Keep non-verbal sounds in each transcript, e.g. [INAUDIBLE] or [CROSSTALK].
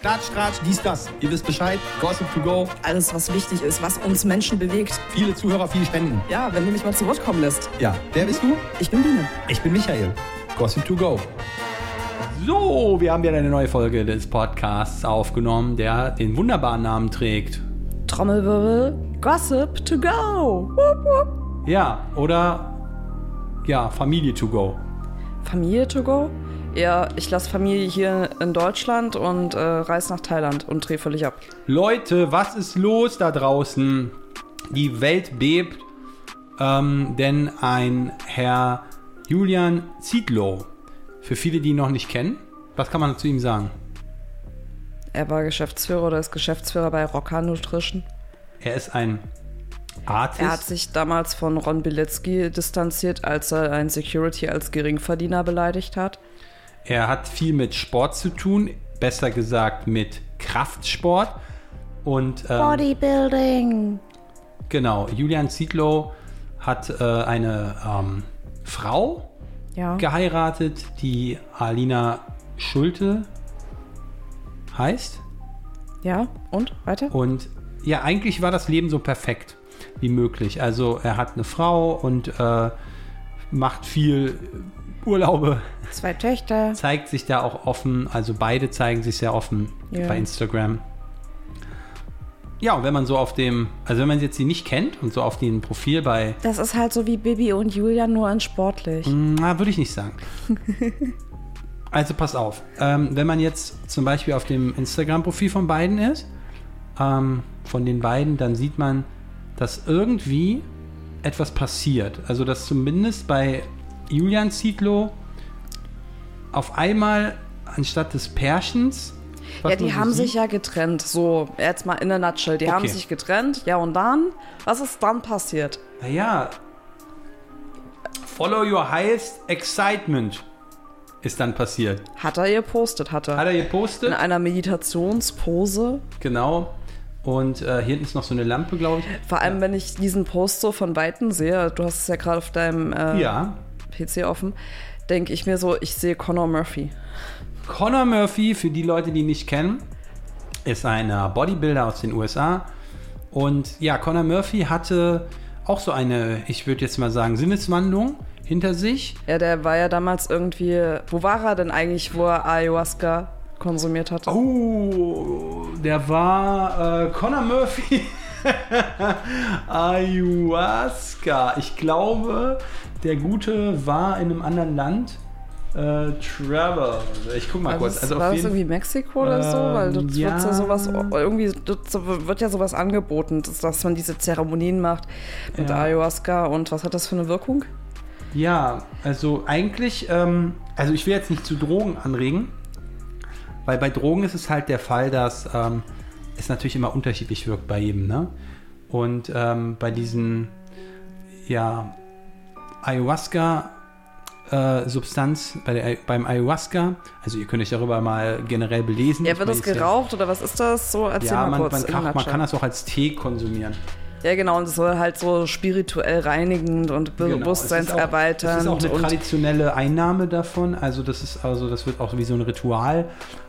Klatsch, Tratsch, dies, das. Ihr wisst Bescheid. Gossip to go. Alles, was wichtig ist, was uns Menschen bewegt. Viele Zuhörer, viele Spenden. Ja, wenn du mich mal zu Wort kommen lässt. Ja, wer bist du? Ich bin Biene. Ich bin Michael. Gossip to go. So, wir haben wieder eine neue Folge des Podcasts aufgenommen, der den wunderbaren Namen trägt. Trommelwirbel. Gossip to go. Wupp, wupp. Ja, oder ja, Familie to go. Familie to go? Ja, ich lasse Familie hier in Deutschland und äh, reise nach Thailand und drehe völlig ab. Leute, was ist los da draußen? Die Welt bebt, ähm, denn ein Herr Julian Zietlow, für viele, die ihn noch nicht kennen, was kann man zu ihm sagen? Er war Geschäftsführer oder ist Geschäftsführer bei Rocker Nutrition. Er ist ein Artist. Er hat sich damals von Ron Bilecki distanziert, als er einen Security als Geringverdiener beleidigt hat. Er hat viel mit Sport zu tun, besser gesagt mit Kraftsport. Und ähm, Bodybuilding. genau, Julian Zietlow hat äh, eine ähm, Frau Ja. geheiratet, die Alina Schulte heißt. Ja, und? Weiter? Und ja, eigentlich war das Leben so perfekt wie möglich. Also er hat eine Frau und äh, macht viel Urlaube, Zwei Töchter. zeigt sich da auch offen. Also beide zeigen sich sehr offen Ja. bei Instagram. Ja, und wenn man so auf dem, also wenn man jetzt sie nicht kennt und so auf dem Profil bei, Das ist halt so wie Bibi und Julia, nur in sportlich. na, würde ich nicht sagen. [LAUGHS] also pass auf, ähm, wenn man jetzt zum Beispiel auf dem Instagram-Profil von beiden ist, ähm, von den beiden, dann sieht man, dass irgendwie etwas passiert. Also dass zumindest bei Julian Zietlow auf einmal anstatt des Pärchens Ja, die haben sieht- sich ja getrennt. So, jetzt mal in a nutshell. Die haben Okay. sich getrennt. Ja, und dann? Was ist dann passiert? Naja, follow your highest excitement ist dann passiert. Hat er gepostet, hat er. Hat er in gepostet? einer Meditationspose. Genau. Und äh, hier hinten ist noch so eine Lampe, glaube ich. Vor allem, wenn ich diesen Post so von Weitem sehe, du hast es ja gerade auf deinem äh, Ja. PC offen, denke ich mir so, ich sehe Conor Murphy. Conor Murphy, für die Leute, die ihn nicht kennen, ist ein äh, Bodybuilder aus den USA. Und ja, Conor Murphy hatte auch so eine, ich würde jetzt mal sagen, Sinneswandlung hinter sich. Ja, der war ja damals irgendwie. Wo war er denn eigentlich, wo er Ayahuasca konsumiert hatte? Oh, der war äh, Conor Murphy. [LAUGHS] [LAUGHS] Ayahuasca. Ich glaube, der Gute war in einem anderen Land. Äh, Trevor. Ich guck mal Also kurz. Also war auf das irgendwie Mexiko oder so? Ähm, Weil dort ja. wird ja sowas, irgendwie wird ja sowas angeboten, dass, dass man diese Zeremonien macht mit Ja. Ayahuasca und was hat das für eine Wirkung? Ja, also eigentlich, ähm, also ich will jetzt nicht zu Drogen anregen, weil bei Drogen ist es halt der Fall, dass ähm, es natürlich immer unterschiedlich wirkt bei jedem, ne? Und ähm, bei diesen, ja, Ayahuasca äh, Substanz, bei der, beim Ayahuasca, also ihr könnt euch darüber mal generell belesen. Ja, wird das geraucht oder was ist das? So, erzähl Ja, mal man, kurz. man, kann, man kann das auch als Tee konsumieren. ja, genau, und es soll halt so spirituell reinigend und Genau, bewusstseinserweiternd Es ist auch, es ist auch eine traditionelle Einnahme davon. Also das ist also das wird auch wie so ein Ritual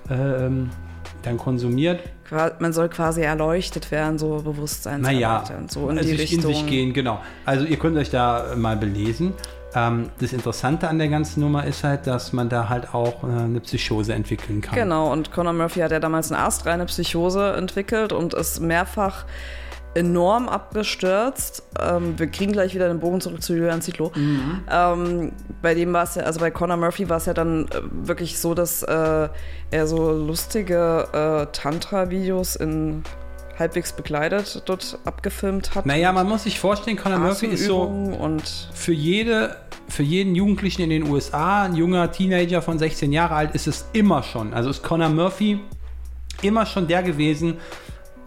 ähm, dann konsumiert. man soll quasi erleuchtet werden, so Naja, bewusstseinserweiternd, so in also die sich Richtung. in sich gehen, genau. Also ihr könnt euch da mal belesen. Ähm, das Interessante an der ganzen Nummer ist halt, dass man da halt auch äh, eine Psychose entwickeln kann. Genau, und Conor Murphy hat ja damals eine astreine Psychose entwickelt und ist mehrfach enorm abgestürzt. Ähm, wir kriegen gleich wieder den Bogen zurück zu Julian Zietlow. Mhm. Ähm, bei dem war es ja, also bei Conor Murphy war es ja dann äh, wirklich so, dass äh, er so lustige äh, Tantra-Videos in halbwegs bekleidet dort abgefilmt hat. Naja, man muss sich vorstellen, Conor Murphy ist so und für jede, für jeden Jugendlichen in den USA, ein junger Teenager von 16 Jahre alt, ist es immer schon. Also ist Conor Murphy immer schon der gewesen,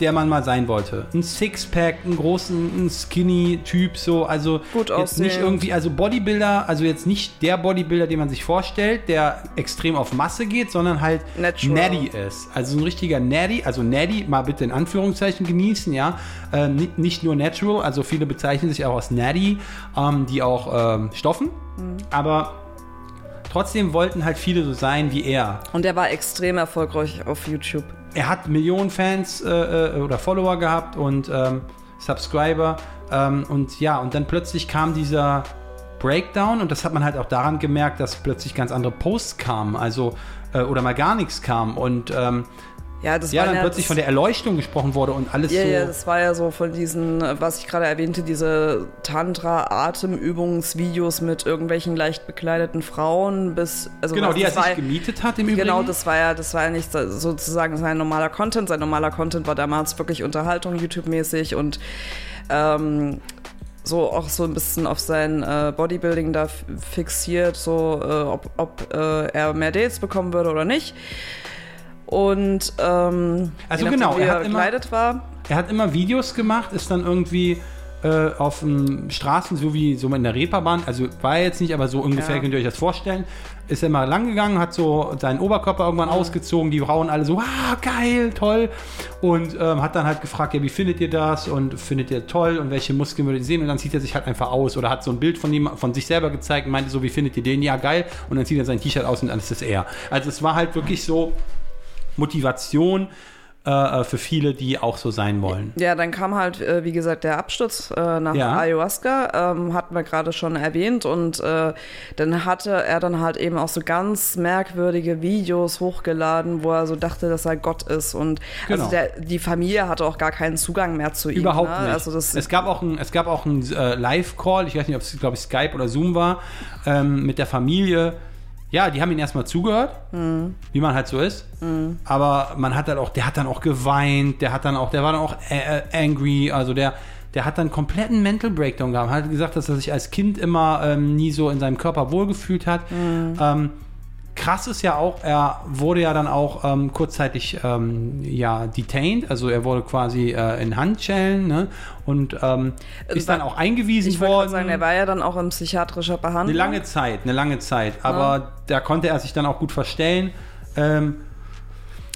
der man mal sein wollte. Ein Sixpack, einen großen, ein skinny Typ, so, also Gut jetzt nicht irgendwie, also Bodybuilder, also jetzt nicht der Bodybuilder, den man sich vorstellt, der extrem auf Masse geht, sondern halt Natural. natty ist. Also ein richtiger natty, also natty, mal bitte in Anführungszeichen genießen, ja. Äh, nicht, nicht nur natural, also viele bezeichnen sich auch als natty, ähm, die auch ähm, stoffen, aber trotzdem wollten halt viele so sein wie er. Und der war extrem erfolgreich auf YouTube. Er hat Millionen Fans äh, äh, oder Follower gehabt und ähm, Subscriber. Ähm, und ja, und dann plötzlich kam dieser Breakdown und das hat man halt auch daran gemerkt, dass plötzlich ganz andere Posts kamen, also äh, oder mal gar nichts kam und ähm, Ja, das ja, war dann ja plötzlich von der Erleuchtung gesprochen wurde und alles Ja, so. ja, das war ja so von diesen, was ich gerade erwähnte, diese Tantra-Atemübungsvideos mit irgendwelchen leicht bekleideten Frauen bis. Also genau, was- die er sich gemietet hat im Übrigen. Genau, das war ja, das war ja nicht so- sozusagen sein normaler Content. Sein normaler Content war damals wirklich Unterhaltung, YouTube-mäßig und ähm, so auch so ein bisschen auf sein äh, Bodybuilding da fixiert, so äh, ob, ob äh, er mehr Dates bekommen würde oder nicht. Und ähm, Also nachdem, genau, er er hat immer- war. Er hat immer Videos gemacht, ist dann irgendwie äh, auf den Straßen, so wie so in der Reeperbahn, also war er jetzt nicht, aber so ungefähr Ja. könnt ihr euch das vorstellen, ist er mal lang gegangen, hat so seinen Oberkörper irgendwann ausgezogen, die Frauen alle so, ah, geil, toll. Und ähm, hat dann halt gefragt, ja, wie findet ihr das? Und findet ihr toll? Und welche Muskeln würdet ihr sehen? Und dann zieht er sich halt einfach aus oder hat so ein Bild von ihm, von sich selber gezeigt und meinte so, wie findet ihr den, ja, geil. Und dann zieht er sein T-Shirt aus und dann ist es er. Also es war halt wirklich so Motivation äh, für viele, die auch so sein wollen. Ja, dann kam halt, äh, wie gesagt, der Absturz äh, nach Ja. Ayahuasca, ähm, hatten wir gerade schon erwähnt. Und äh, dann hatte er dann halt eben auch so ganz merkwürdige Videos hochgeladen, wo er so dachte, dass er Gott ist. Und Genau. also der, die Familie hatte auch gar keinen Zugang mehr zu ihm. Überhaupt ne? nicht. Also es gab auch ein, es gab auch einen äh, Live-Call, ich weiß nicht, ob es, glaube ich, Skype oder Zoom war, ähm, mit der Familie. Ja, die haben ihn erstmal zugehört, Mhm. wie man halt so ist. Aber man hat halt auch, der hat dann auch geweint, der hat dann auch, der war dann auch äh, äh, angry, also der, der hat dann kompletten Mental Breakdown gehabt. Hat gesagt, dass er sich als Kind immer ähm, nie so in seinem Körper wohlgefühlt hat. Mhm. Ähm, krass ist ja auch, er wurde ja dann auch ähm, kurzzeitig ähm, ja detained, also er wurde quasi äh, in Handschellen ne? und ähm, ist dann auch eingewiesen ich worden. sagen, er war ja dann auch in psychiatrischer eine Behandlung. lange Zeit, eine lange Zeit, aber da konnte er sich dann auch gut verstellen. Ähm,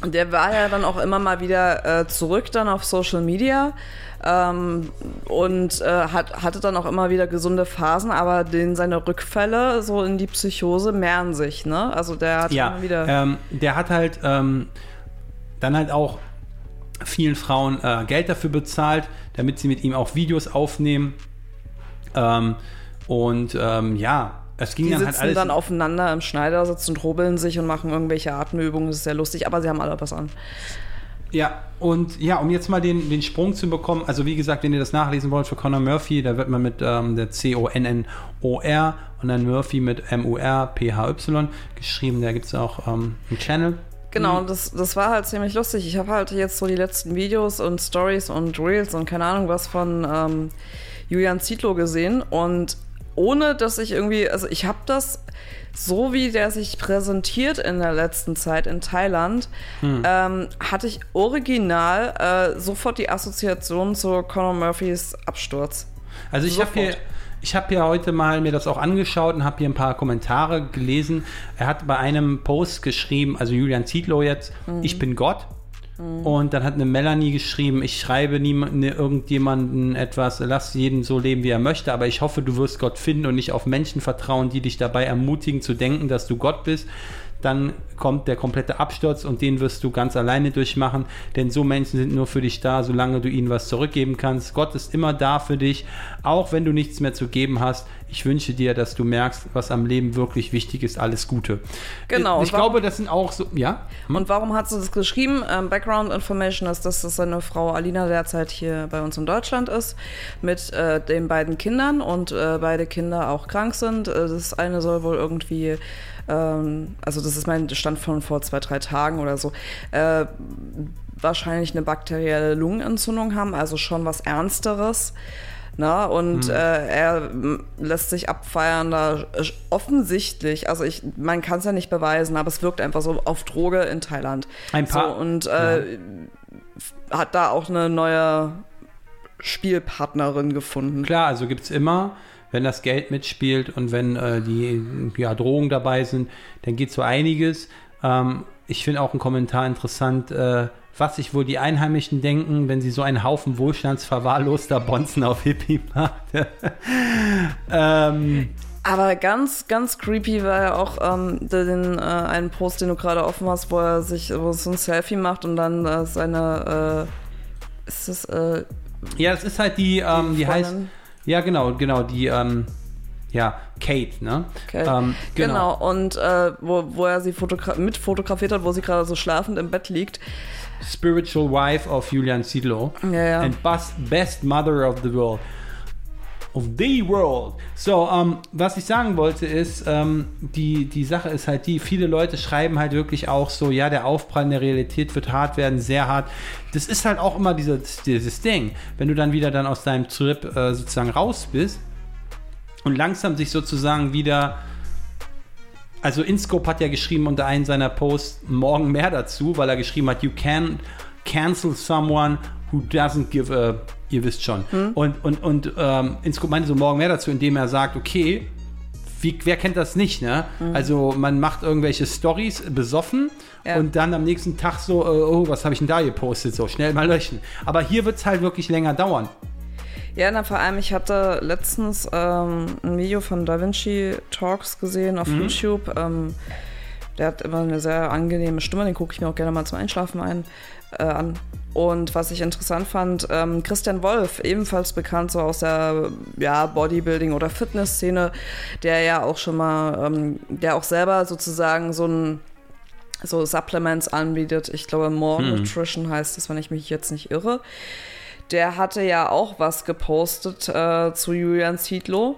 der war ja dann auch immer mal wieder äh, zurück dann auf Social Media ähm, und äh, hat, hatte dann auch immer wieder gesunde Phasen, aber den, seine Rückfälle so in die Psychose mehren sich, ne? Also der hat ja, immer wieder. ähm, der hat halt ähm, dann halt auch vielen Frauen äh, Geld dafür bezahlt, damit sie mit ihm auch Videos aufnehmen. Ähm, und ähm, ja, es ging die dann sitzen halt dann aufeinander im Schneidersitz und hobeln sich und machen irgendwelche Atemübungen. Das ist sehr lustig, aber sie haben alle was an. Ja, und ja, um jetzt mal den, den Sprung zu bekommen, also wie gesagt, wenn ihr das nachlesen wollt für Conor Murphy, da wird man mit ähm, der C-O-N-N-O-R und dann Murphy mit M-U-R-P-H-Y geschrieben, da gibt es auch ähm, einen Channel. Genau, das, das war halt ziemlich lustig. Ich habe halt jetzt so die letzten Videos und Stories und Reels und keine Ahnung was von ähm, Julian Zietlow gesehen und ohne dass ich irgendwie, also ich habe das so wie der sich präsentiert in der letzten Zeit in Thailand, ähm, hatte ich original äh, sofort die Assoziation zu Conor Murphys Absturz. Also ich habe hier, ich habe hier heute mal mir das auch angeschaut und habe hier ein paar Kommentare gelesen. Er hat bei einem Post geschrieben, also Julian Zietlow jetzt, ich bin Gott. Und dann hat eine Melanie geschrieben, ich schreibe niemand, irgendjemanden etwas, lass jeden so leben, wie er möchte, aber ich hoffe, du wirst Gott finden und nicht auf Menschen vertrauen, die dich dabei ermutigen zu denken, dass du Gott bist. Dann kommt der komplette Absturz und den wirst du ganz alleine durchmachen, denn so Menschen sind nur für dich da, solange du ihnen was zurückgeben kannst. Gott ist immer da für dich, auch wenn du nichts mehr zu geben hast. Ich wünsche dir, dass du merkst, was am Leben wirklich wichtig ist. Alles Gute. Genau, Ich und warum- glaube, das sind auch so, ja? Und warum hat sie das geschrieben? Ähm, Background Information ist, dass das seine Frau Alina derzeit hier bei uns in Deutschland ist, mit äh, den beiden Kindern und äh, beide Kinder auch krank sind. Äh, das eine soll wohl irgendwie, ähm, also das ist mein Stand von vor zwei, drei Tagen oder so, äh, wahrscheinlich eine bakterielle Lungenentzündung haben, also schon was Ernsteres. Na, und äh, er lässt sich abfeiern da sch- offensichtlich, also ich, man kann es ja nicht beweisen, aber es wirkt einfach so auf Droge in Thailand. Ein paar- So, und äh, hat da auch eine neue Spielpartnerin gefunden. Klar, also gibt es immer, wenn das Geld mitspielt und wenn äh, die ja, Drohungen dabei sind, dann geht so einiges. Ähm, ich finde auch einen Kommentar interessant, äh, was sich wohl die Einheimischen denken, wenn sie so einen Haufen wohlstandsverwahrloster Bonzen auf Hippie macht. [LAUGHS] ähm, Aber ganz, ganz creepy war ja auch ähm, den, äh, einen Post, den du gerade offen hast, wo er sich wo er so ein Selfie macht und dann äh, seine, äh, ist das, äh, Ja, das ist halt die, ähm, die, heißt? Ja genau, genau, die, ähm, ja, Kate, ne? Okay. Ähm, genau. und äh, wo, wo er sie fotogra mit fotografiert hat, wo sie gerade so schlafend im Bett liegt. Spiritual Wife of Julian Ziedlow. Ja, ja. And best, best Mother of the World. Of the World. So, ähm, was ich sagen wollte ist, ähm, die, die Sache ist halt die, viele Leute schreiben halt wirklich auch so, ja, der Aufprall in der Realität wird hart werden, sehr hart. Das ist halt auch immer dieses, dieses Ding. Wenn du dann wieder dann aus deinem Trip äh, sozusagen raus bist und langsam sich sozusagen wieder also Inscope hat ja geschrieben unter einem seiner Posts morgen mehr dazu, weil er geschrieben hat, you can cancel someone who doesn't give a, ihr wisst schon. Hm. Und, und, und ähm, Inscope meinte so morgen mehr dazu, indem er sagt, okay, wie, wer kennt das nicht, ne? Also man macht irgendwelche Stories besoffen Ja. und dann am nächsten Tag so, äh, oh, was habe ich denn da gepostet? So, schnell mal löschen. Aber hier wird es halt wirklich länger dauern. Ja, na, vor allem, ich hatte letztens ähm, ein Video von Da Vinci Talks gesehen auf YouTube. Ähm, der hat immer eine sehr angenehme Stimme, den gucke ich mir auch gerne mal zum Einschlafen ein, äh, an. Und was ich interessant fand, ähm, Christian Wolf, ebenfalls bekannt so aus der ja, Bodybuilding- oder Fitnessszene, der ja auch schon mal, ähm, der auch selber sozusagen so ein so Supplements anbietet. Ich glaube, More Nutrition heißt es, wenn ich mich jetzt nicht irre. Der hatte ja auch was gepostet äh, zu Julian Zietlow,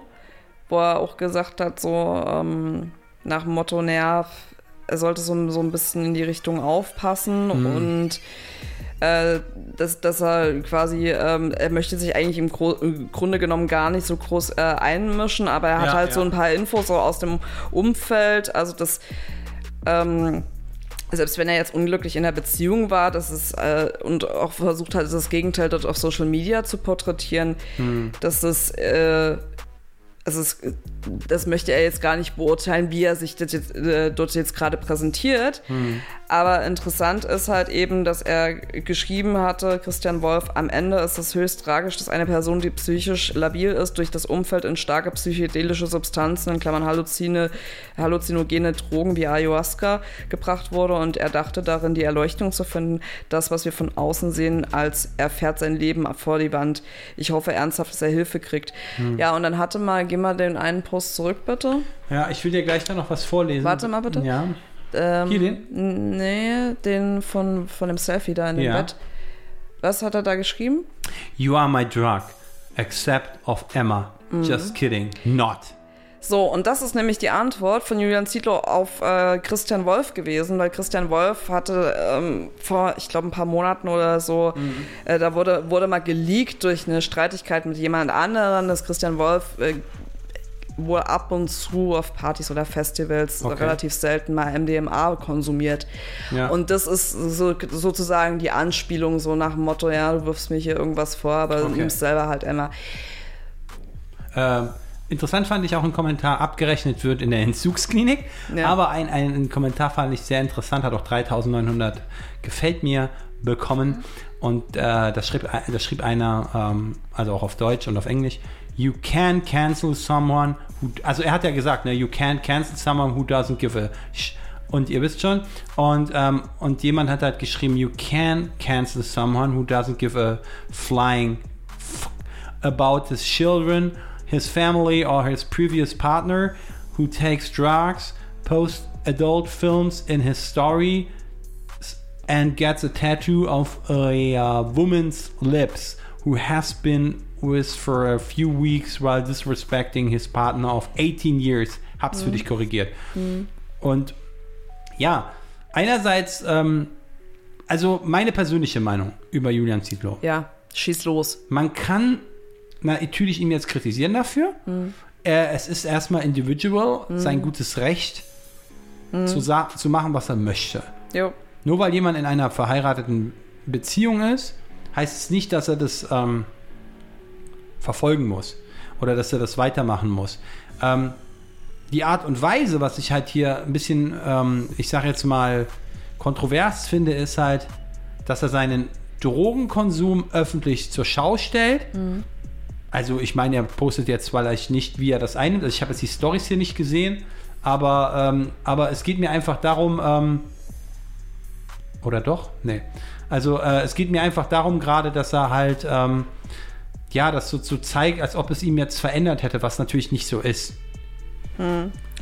wo er auch gesagt hat, so ähm, nach dem Motto, naja, er sollte so, so ein bisschen in die Richtung aufpassen und äh, dass, dass er quasi, ähm, er möchte sich eigentlich im, Gro im Grunde genommen gar nicht so groß äh, einmischen, aber er hat Ja, halt ja. so ein paar Infos so aus dem Umfeld, also das ähm, selbst wenn er jetzt unglücklich in der Beziehung war, das ist äh, und auch versucht hat, das Gegenteil dort auf Social Media zu porträtieren, dass es äh, es, das möchte er jetzt gar nicht beurteilen, wie er sich das jetzt, äh, dort jetzt gerade präsentiert. Aber interessant ist halt eben, dass er geschrieben hatte, Christian Wolf, am Ende ist es höchst tragisch, dass eine Person, die psychisch labil ist, durch das Umfeld in starke psychedelische Substanzen, in Klammern Halluzine, halluzinogene Drogen wie Ayahuasca, gebracht wurde und er dachte darin, die Erleuchtung zu finden, das, was wir von außen sehen, als er fährt sein Leben vor die Wand. Ich hoffe ernsthaft, dass er Hilfe kriegt. Ja, und dann hatte mal, geh mal den einen Post zurück, bitte. Ja, ich will dir gleich da noch was vorlesen. Warte mal bitte. Ja. Ähm, Hier den? Nee, den von, von dem Selfie da in dem Ja. Bett. Was hat er da geschrieben? You are my drug, except of Emma. Mhm. Just kidding. Not. So, und das ist nämlich die Antwort von Julian Zietlow auf äh, Christian Wolf gewesen, weil Christian Wolf hatte ähm, vor, ich glaube, ein paar Monaten oder so, äh, da wurde, wurde mal geleakt durch eine Streitigkeit mit jemand anderem, dass Christian Wolf äh, wohl ab und zu auf Partys oder Festivals Okay. relativ selten mal MDMA konsumiert. Ja. Und das ist so, sozusagen die Anspielung so nach dem Motto, ja, du wirfst mir hier irgendwas vor, aber Okay. nimmst selber halt immer. Ähm, interessant fand ich auch ein Kommentar, abgerechnet wird in der Entzugsklinik. Ja. Aber ein, ein, ein Kommentar fand ich sehr interessant, hat auch 3900 gefällt mir bekommen. Und äh, das, schrieb, das schrieb einer, ähm, also auch auf Deutsch und auf Englisch, You can cancel someone who, also er hat ja gesagt, ne, you can't cancel someone who doesn't give a sh und ihr wisst schon. Und, ähm, und jemand hat halt geschrieben, you can cancel someone who doesn't give a flying f about his children, his family, or his previous partner who takes drugs, posts adult films in his story, and gets a tattoo of a uh, woman's lips who has been with for a few weeks while disrespecting his partner of 18 years. Hab's für dich korrigiert. Und ja, einerseits, ähm, also meine persönliche Meinung über Julian Zietlow. Ja, schieß los. Man kann natürlich ihn jetzt kritisieren dafür. Äh, es ist erstmal individual, sein gutes Recht zu, sa- zu machen, was er möchte. Jo. Nur weil jemand in einer verheirateten Beziehung ist, heißt es nicht, dass er das ähm, verfolgen muss oder dass er das weitermachen muss. Ähm, die Art und Weise, was ich halt hier ein bisschen, ähm, ich sage jetzt mal, kontrovers finde, ist halt, dass er seinen Drogenkonsum öffentlich zur Schau stellt also ich meine, er postet jetzt vielleicht nicht, wie er das einnimmt. Also ich habe jetzt die Stories hier nicht gesehen, aber, ähm, aber es geht mir einfach darum, ähm, oder doch? Nee. Also äh, es geht mir einfach darum gerade, dass er halt, ähm, ja, das so, so zeigt, als ob es ihm jetzt verändert hätte, was natürlich nicht so ist.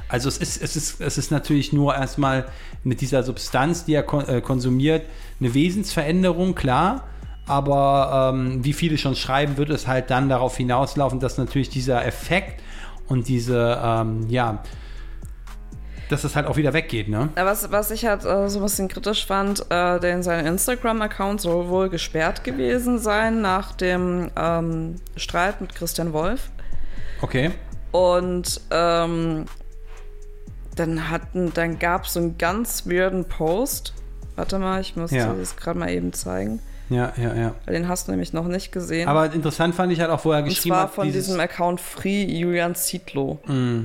Also es ist, es, ist, es ist natürlich nur erstmal mit dieser Substanz, die er kon äh, konsumiert, eine Wesensveränderung, klar. Aber ähm, wie viele schon schreiben, wird es halt dann darauf hinauslaufen, dass natürlich dieser Effekt und diese, ähm, ja, dass es halt auch wieder weggeht, ne? Was, was ich halt äh, so ein bisschen kritisch fand, äh, denn sein Instagram-Account soll wohl gesperrt gewesen sein nach dem ähm, Streit mit Christian Wolf. Okay. Und ähm, dann hatten, dann gab es so einen ganz weirden Post. Warte mal, ich muss Ja. dir das gerade mal eben zeigen. Ja, ja, ja. Weil den hast du nämlich noch nicht gesehen. Aber interessant fand ich halt auch, wo er Und geschrieben zwar hat, von dieses, diesem Account Free Julian Zietlow. Mm,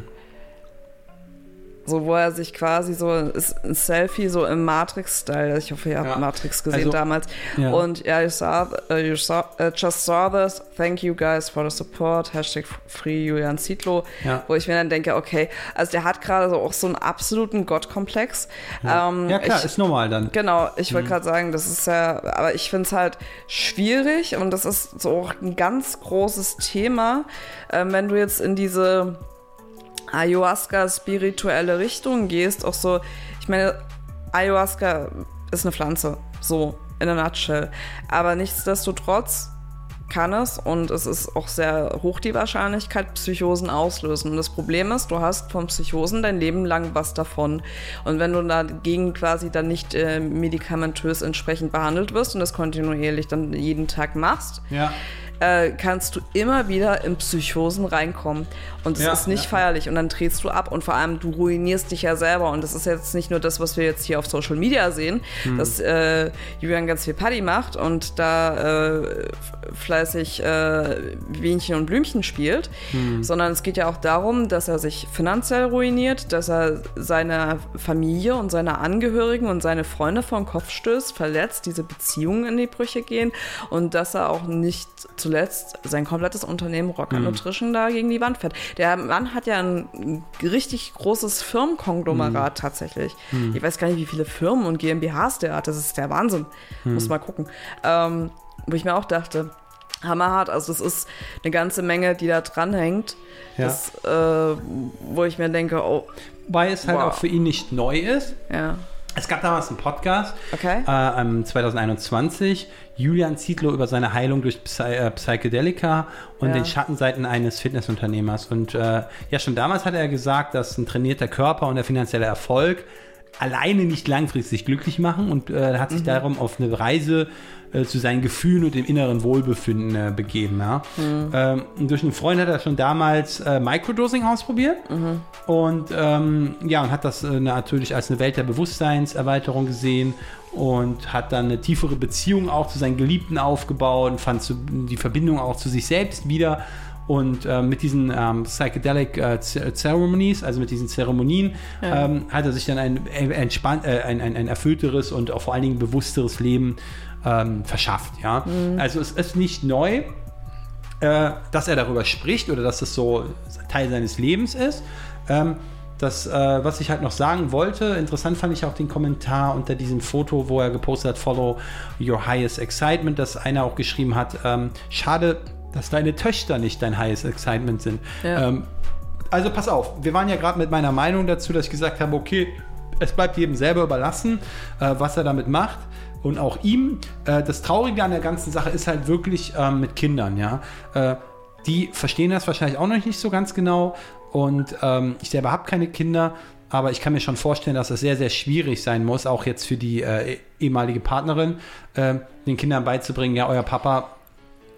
So, wo er sich quasi so, ist ein Selfie so im Matrix-Style. Ich hoffe, ihr habt Ja. Matrix gesehen Also, damals. ja. Und ja, you, saw, uh, you saw, uh, just saw this. Thank you guys for the support. Hashtag Free Julian Zietlow. Ja. Wo ich mir dann denke, okay, also der hat gerade so auch so einen absoluten Gottkomplex. Ähm, ja klar, ich, ist normal dann. Genau, ich Mhm. wollte gerade sagen, das ist ja, aber ich finde es halt schwierig und das ist so auch ein ganz großes Thema, ähm, wenn du jetzt in diese Ayahuasca-spirituelle Richtung gehst, auch so, ich meine, Ayahuasca ist eine Pflanze, so in a nutshell, aber nichtsdestotrotz kann es und es ist auch sehr hoch die Wahrscheinlichkeit, Psychosen auslösen. Und das Problem ist, du hast von Psychosen dein Leben lang was davon. Und wenn du dagegen quasi dann nicht äh, medikamentös entsprechend behandelt wirst und das kontinuierlich dann jeden Tag machst, Ja. Äh, kannst du immer wieder in Psychosen reinkommen. Und es Ja, ist nicht ja. feierlich. Und dann drehst du ab und vor allem du ruinierst dich ja selber. Und das ist jetzt nicht nur das, was wir jetzt hier auf Social Media sehen, Hm. dass äh, Julian ganz viel Party macht und da äh, fleißig äh, Bienchen und Blümchen spielt, Hm. sondern es geht ja auch darum, dass er sich finanziell ruiniert, dass er seine Familie und seine Angehörigen und seine Freunde vor den Kopf stößt, verletzt, diese Beziehungen in die Brüche gehen und dass er auch nicht zuletzt sein komplettes Unternehmen Rocker Nutrition da gegen die Wand fährt. Der Mann hat ja ein richtig großes Firmenkonglomerat tatsächlich. Ich weiß gar nicht, wie viele Firmen und GmbHs der hat. Das ist der Wahnsinn. Muss mal gucken. Ähm, wo ich mir auch dachte, hammerhart. Also das ist eine ganze Menge, die da dranhängt. Ja. Das, äh, wo ich mir denke, oh, Wobei es halt Wow. auch für ihn nicht neu ist. ja, Es gab damals einen Podcast, okay. äh, ähm, 2021, Julian Zietlow über seine Heilung durch Psy äh, Psychedelika und Ja. den Schattenseiten eines Fitnessunternehmers. Und äh, ja, schon damals hat er gesagt, dass ein trainierter Körper und der finanzielle Erfolg alleine nicht langfristig glücklich machen und äh, hat sich Mhm. darum auf eine Reise äh, zu seinen Gefühlen und dem inneren Wohlbefinden äh, begeben. Ja? Mhm. Ähm, und durch einen Freund hat er schon damals äh, Microdosing ausprobiert Mhm. und ähm, ja, und hat das äh, natürlich als eine Welt der Bewusstseinserweiterung gesehen und hat dann eine tiefere Beziehung auch zu seinen Geliebten aufgebaut und fand so die Verbindung auch zu sich selbst wieder. Und äh, mit diesen ähm, Psychedelic äh, Ce- Ceremonies, also mit diesen Zeremonien, Ja. ähm, hat er sich dann ein, ein, entspannt, äh, ein, ein, ein erfüllteres und auch vor allen Dingen bewussteres Leben ähm, verschafft. Ja? Also es ist nicht neu, äh, dass er darüber spricht oder dass das so Teil seines Lebens ist. Ähm, das, äh, was ich halt noch sagen wollte, interessant fand ich auch den Kommentar unter diesem Foto, wo er gepostet hat, Follow Your Highest Excitement, dass einer auch geschrieben hat, ähm, schade, dass deine Töchter nicht dein Highest Excitement sind. Ja. Ähm, also pass auf, wir waren ja gerade mit meiner Meinung dazu, dass ich gesagt habe, okay, es bleibt jedem selber überlassen, äh, was er damit macht. Und auch ihm, äh, das Traurige an der ganzen Sache ist halt wirklich ähm, mit Kindern, ja. Äh, die verstehen das wahrscheinlich auch noch nicht so ganz genau. Und ähm, ich selber habe keine Kinder, aber ich kann mir schon vorstellen, dass es sehr, sehr schwierig sein muss, auch jetzt für die äh, ehemalige Partnerin, äh, den Kindern beizubringen, ja, euer Papa,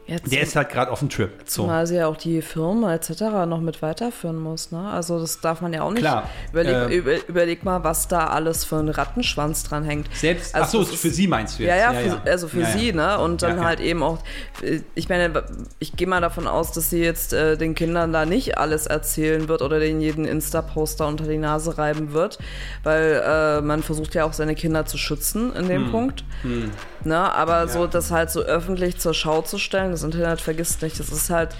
Jetzt, der ist halt gerade auf dem Trip. So. Zumal sie ja auch die Firma etc. noch mit weiterführen muss. Ne? Also das darf man ja auch nicht. Klar, Überleg, über, überleg mal, was da alles für ein Rattenschwanz dran hängt. Selbst, Also ach so, das ist- für sie meinst du jetzt? Ja, ja, für, also für Ja, ja. sie, ne? Und dann Ja, ja. halt eben auch, äh, ich meine, ich gehe mal davon aus, dass sie jetzt äh, den Kindern da nicht alles erzählen wird oder den jeden Insta-Poster unter die Nase reiben wird, weil äh, man versucht ja auch seine Kinder zu schützen in Hm. dem Punkt. Ne? Aber so das halt so öffentlich zur Schau zu stellen, das Internet vergisst nicht, das ist halt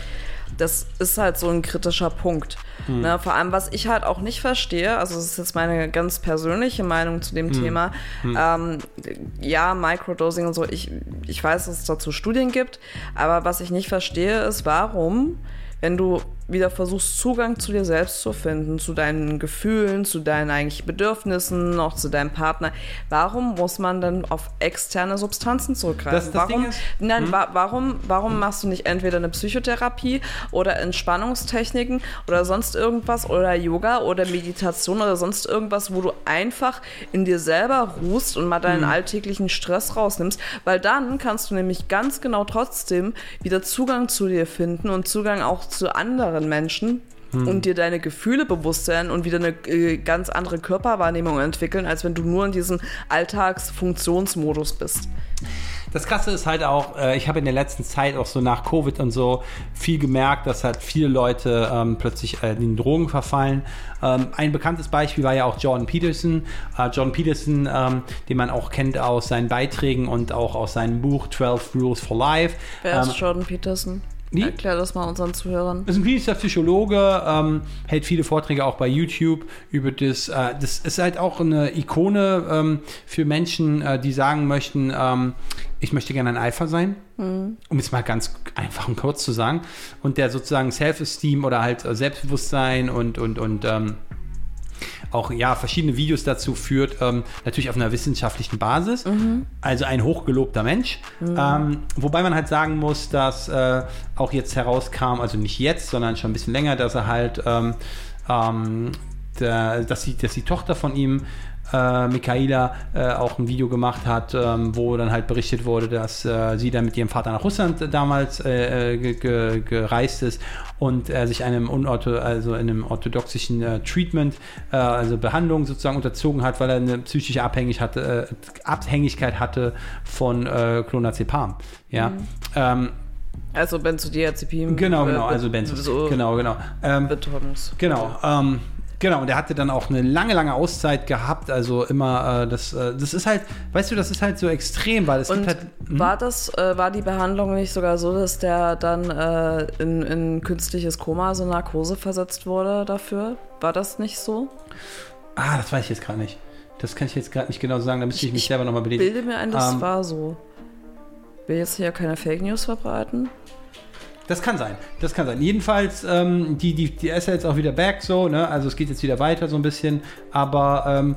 das ist halt so ein kritischer Punkt. Hm. Ne? Vor allem, was ich halt auch nicht verstehe, also das ist jetzt meine ganz persönliche Meinung zu Hm. dem Thema. Ähm, ja, Microdosing und so, ich, ich weiß, dass es dazu Studien gibt, aber was ich nicht verstehe, ist, warum, wenn du wieder versuchst, Zugang zu dir selbst zu finden, zu deinen Gefühlen, zu deinen eigentlichen Bedürfnissen, auch zu deinem Partner, warum muss man dann auf externe Substanzen zurückgreifen? Das- das warum, ist- nein, wa warum, warum machst du nicht entweder eine Psychotherapie oder Entspannungstechniken oder sonst irgendwas oder Yoga oder Meditation oder sonst irgendwas, wo du einfach in dir selber ruhst und mal deinen alltäglichen Stress rausnimmst, weil dann kannst du nämlich ganz genau trotzdem wieder Zugang zu dir finden und Zugang auch zu anderen Menschen und dir deine Gefühle bewusst werden und wieder eine äh, ganz andere Körperwahrnehmung entwickeln, als wenn du nur in diesem Alltagsfunktionsmodus bist. Das Krasse ist halt auch, äh, ich habe in der letzten Zeit auch so nach Covid und so viel gemerkt, dass halt viele Leute ähm, plötzlich äh, in Drogen verfallen. Ähm, ein bekanntes Beispiel war ja auch Jordan Peterson. Äh, Jordan Peterson, ähm, den man auch kennt aus seinen Beiträgen und auch aus seinem Buch 12 Rules for Life. Wer Ähm, ist Jordan Peterson? Wie? Erklär das mal unseren Zuhörern. ist ein klinischer Psychologe, ähm, hält viele Vorträge auch bei YouTube über das. Äh, das ist halt auch eine Ikone ähm, für Menschen, äh, die sagen möchten, ähm, ich möchte gerne ein Alpha sein, um es mal ganz einfach und kurz zu sagen. Und der sozusagen Self-Esteem oder halt äh, Selbstbewusstsein und, und, und ähm, auch ja verschiedene Videos dazu führt, ähm, natürlich auf einer wissenschaftlichen Basis. Also ein hochgelobter Mensch. Ähm, wobei man halt sagen muss, dass äh, auch jetzt herauskam, also nicht jetzt, sondern schon ein bisschen länger, dass er halt, ähm, ähm, der, dass, die, dass die Tochter von ihm äh, Michaela äh, auch ein Video gemacht hat, ähm, wo dann halt berichtet wurde, dass äh, sie dann mit ihrem Vater nach Russland damals äh, äh, ge ge gereist ist und er sich einem unortho also einem orthodoxischen äh, Treatment, äh, also Behandlung sozusagen unterzogen hat, weil er eine psychische Abhängig hatte, äh, Abhängigkeit hatte von äh, Clonazepam. Ja. Ähm, Also Benzodiazepin. genau, äh, genau, also Be- Benzos. So Genau, genau. Ähm, Betäubungs. Genau, ähm, genau. Und er hatte dann auch eine lange, lange Auszeit gehabt. Also immer, äh, das, äh, das ist halt, weißt du, das ist halt so extrem, weil es Und gibt halt. hm? war das, äh, war die Behandlung nicht sogar so, dass der dann äh, in, in künstliches Koma, also Narkose versetzt wurde dafür? War das nicht so? Ah, das weiß ich jetzt gerade nicht. Das kann ich jetzt gerade nicht genau sagen. Da müsste ich mich Ich selber nochmal belesen. Bilde mir ein, das Ähm, war so. Will jetzt hier keine Fake News verbreiten? Das kann sein. Das kann sein. Jedenfalls, ähm, die, die, die ist ja jetzt auch wieder back so, ne? Also es geht jetzt wieder weiter so ein bisschen. Aber ähm,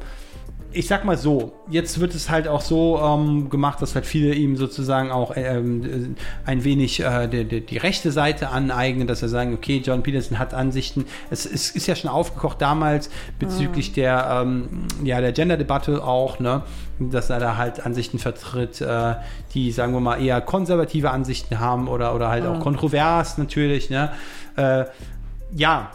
ich sag mal so, jetzt wird es halt auch so ähm, gemacht, dass halt viele ihm sozusagen auch ähm, äh, ein wenig äh, die, die, die rechte Seite aneignen, dass er sagen, okay, John Peterson hat Ansichten. Es, es ist ja schon aufgekocht damals bezüglich der, ähm, ja, der Gender-Debatte auch, ne? Dass er da halt Ansichten vertritt, äh, die, sagen wir mal, eher konservative Ansichten haben oder, oder halt auch kontrovers natürlich, ne? Äh, ja,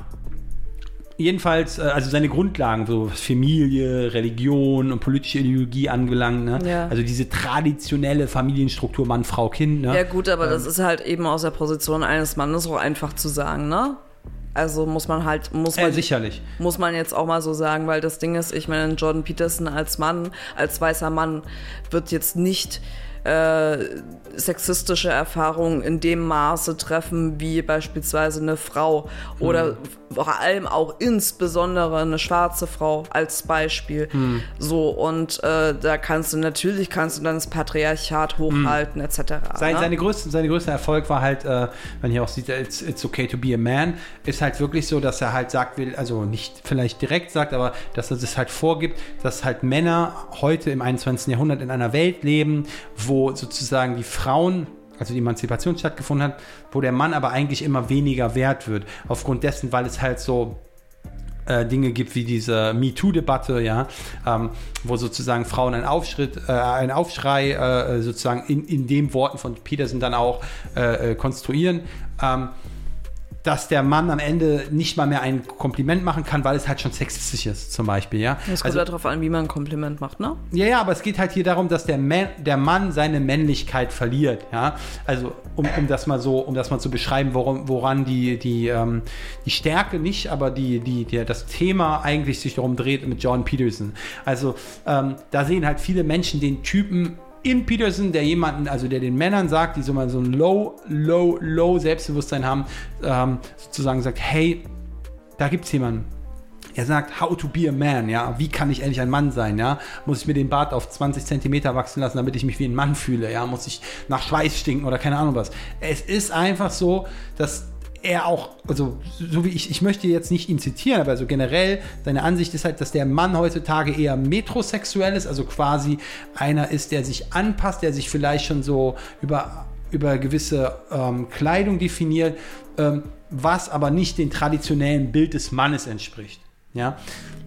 jedenfalls, äh, also seine Grundlagen, so was Familie, Religion und politische Ideologie angelangt, ne? Ja. Also diese traditionelle Familienstruktur Mann, Frau, Kind, ne? Ja gut, aber das ist halt eben aus der Position eines Mannes auch einfach zu sagen, ne? Also muss man halt, muss Äh, man, sicherlich. muss man jetzt auch mal so sagen, weil das Ding ist, ich meine, Jordan Peterson als Mann, als weißer Mann, wird jetzt nicht äh, sexistische Erfahrungen in dem Maße treffen, wie beispielsweise eine Frau oder vor allem auch insbesondere eine schwarze Frau als Beispiel. So, und äh, da kannst du natürlich, kannst du dann das Patriarchat hochhalten, etc. Sein, ne? seine größte, sein größter Erfolg war halt, äh, wenn ihr auch sieht, it's, it's okay to be a man, ist halt wirklich so, dass er halt sagt, will, also nicht vielleicht direkt sagt, aber dass er das halt vorgibt, dass halt Männer heute im 21. Jahrhundert in einer Welt leben, wo sozusagen die Frauen also die Emanzipation stattgefunden hat, wo der Mann aber eigentlich immer weniger wert wird. Aufgrund dessen, weil es halt so äh, Dinge gibt wie diese MeToo-Debatte, ja, ähm, wo sozusagen Frauen einen Aufschritt, äh, einen Aufschrei äh, sozusagen in, in den Worten von Peterson dann auch äh, äh, konstruieren. Ähm, dass der Mann am Ende nicht mal mehr ein Kompliment machen kann, weil es halt schon sexistisch ist, zum Beispiel, ja. Es kommt Also, ja darauf an, wie man ein Kompliment macht, ne? ja, ja, aber es geht halt hier darum, dass der, Man, der Mann seine Männlichkeit verliert, ja. Also um, um das mal so, um das mal zu beschreiben, worum, woran die, die, ähm, die Stärke nicht, aber die, die, die, das Thema eigentlich sich darum dreht mit John Peterson. Also ähm, da sehen halt viele Menschen den Typen in Peterson, der jemanden, also der den Männern sagt, die so mal so ein low, low, low Selbstbewusstsein haben, ähm, sozusagen sagt, hey, da gibt's jemanden. Er sagt, how to be a man, ja, wie kann ich endlich ein Mann sein, ja, muss ich mir den Bart auf 20 Zentimeter wachsen lassen, damit ich mich wie ein Mann fühle, ja, muss ich nach Schweiß stinken oder keine Ahnung was. Es ist einfach so, dass er auch, also so wie ich, ich möchte jetzt nicht ihn zitieren, aber so generell, seine Ansicht ist halt, dass der Mann heutzutage eher metrosexuell ist, also quasi einer ist, der sich anpasst, der sich vielleicht schon so über, über gewisse ähm, Kleidung definiert, ähm, was aber nicht dem traditionellen Bild des Mannes entspricht. Ja,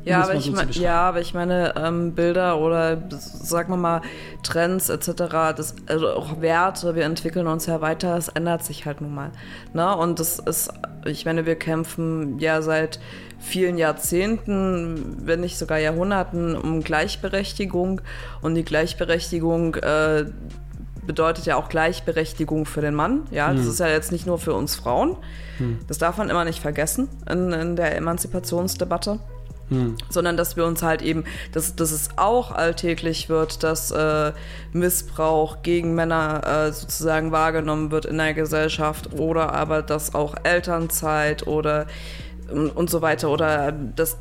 Ja, das aber so mein, ja, aber ich meine, ähm, Bilder oder sagen wir mal Trends etc., das, also auch Werte, wir entwickeln uns ja weiter, es ändert sich halt nun mal. Ne? Und das ist, ich meine, wir kämpfen ja seit vielen Jahrzehnten, wenn nicht sogar Jahrhunderten, um Gleichberechtigung. Und die Gleichberechtigung äh, bedeutet ja auch Gleichberechtigung für den Mann. Ja, das ist ja jetzt nicht nur für uns Frauen. Das darf man immer nicht vergessen in, in der Emanzipationsdebatte. Sondern dass wir uns halt eben, dass, dass es auch alltäglich wird, dass äh, Missbrauch gegen Männer äh, sozusagen wahrgenommen wird in der Gesellschaft oder aber dass auch Elternzeit oder und, und so weiter oder dass,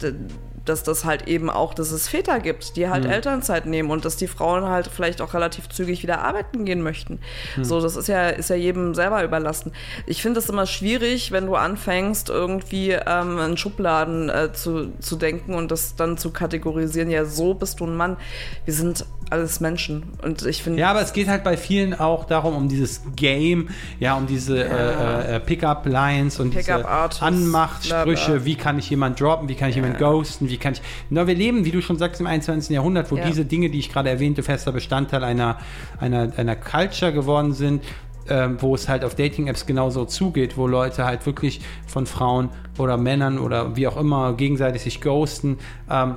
dass das halt eben auch, dass es Väter gibt, die halt Elternzeit nehmen und dass die Frauen halt vielleicht auch relativ zügig wieder arbeiten gehen möchten. So, das ist ja, ist ja jedem selber überlassen. Ich finde es immer schwierig, wenn du anfängst, irgendwie ähm, in Schubladen äh, zu, zu denken und das dann zu kategorisieren, ja, so bist du ein Mann. Wir sind alles Menschen. Und ich finde. Ja, aber es geht halt bei vielen auch darum, um dieses Game, ja, um diese äh, äh, Pickup-Lines und diese Pickup-Artists, Anmachtsprüche, wie kann ich jemanden droppen, wie kann ich jemanden ghosten, wie kann ich... Na, wir leben, wie du schon sagst, im 21. Jahrhundert, wo Ja. diese Dinge, die ich gerade erwähnte, fester Bestandteil einer, einer, einer Culture geworden sind, ähm, wo es halt auf Dating-Apps genauso zugeht, wo Leute halt wirklich von Frauen oder Männern oder wie auch immer gegenseitig sich ghosten, ähm,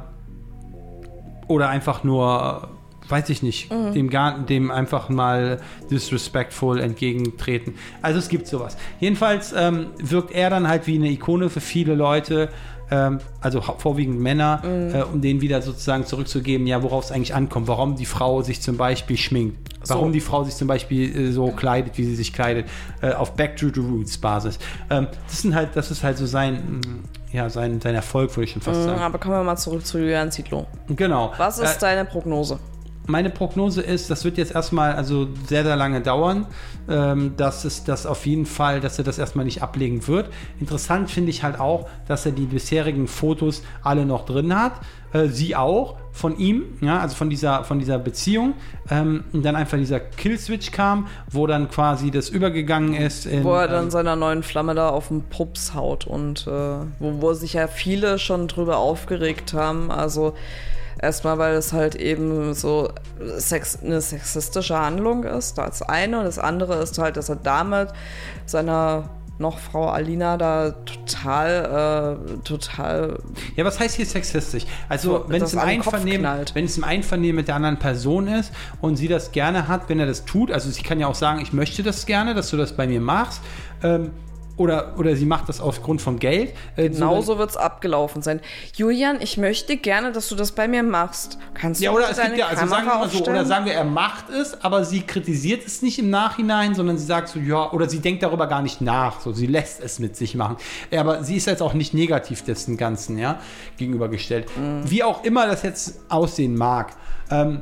oder einfach nur, weiß ich nicht, Mhm. dem, gar, dem einfach mal disrespectful entgegentreten. Also es gibt sowas. Jedenfalls ähm, wirkt er dann halt wie eine Ikone für viele Leute, ähm, also vorwiegend Männer, Mhm. äh, um denen wieder sozusagen zurückzugeben, ja, worauf es eigentlich ankommt, warum die Frau sich zum Beispiel schminkt. Warum So. die Frau sich zum Beispiel äh, so kleidet, wie sie sich kleidet, äh, auf Back to the Roots Basis. Ähm, das sind halt, das ist halt so sein, mm, ja, sein, sein Erfolg, würde ich schon fast sagen. Aber kommen wir mal zurück zu Julian Zietlow. Genau. Was ist Äh, deine Prognose? Meine Prognose ist, das wird jetzt erstmal also sehr, sehr lange dauern, ähm, dass es das auf jeden Fall, dass er das erstmal nicht ablegen wird. Interessant finde ich halt auch, dass er die bisherigen Fotos alle noch drin hat. Äh, sie auch von ihm, ja, also von dieser, von dieser Beziehung. Ähm, und dann einfach dieser Killswitch kam, wo dann quasi das übergegangen ist in. Wo er dann ähm, seiner neuen Flamme da auf den Pups haut und äh, wo, wo sich ja viele schon drüber aufgeregt haben. Also erstmal, weil es halt eben so sex eine sexistische Handlung ist, das eine. Und das andere ist halt, dass er damit seiner noch Frau Alina da total, äh, total Ja, was heißt hier sexistisch? Also, So, wenn es, im Einvernehmen, wenn es im Einvernehmen mit der anderen Person ist und sie das gerne hat, wenn er das tut, also sie kann ja auch sagen, ich möchte das gerne, dass du das bei mir machst, ähm, oder, oder sie macht das aufgrund von Geld. Äh, Genauso wird es abgelaufen sein. Julian, ich möchte gerne, dass du das bei mir machst. Kannst du Ja, oder bitte es gibt ja, also sagen wir mal so, oder sagen wir, er macht es, aber sie kritisiert es nicht im Nachhinein, sondern sie sagt so, ja, oder sie denkt darüber gar nicht nach, so, sie lässt es mit sich machen. Ja, aber sie ist jetzt auch nicht negativ dessen Ganzen, ja, gegenübergestellt. Mhm. Wie auch immer das jetzt aussehen mag. Ähm,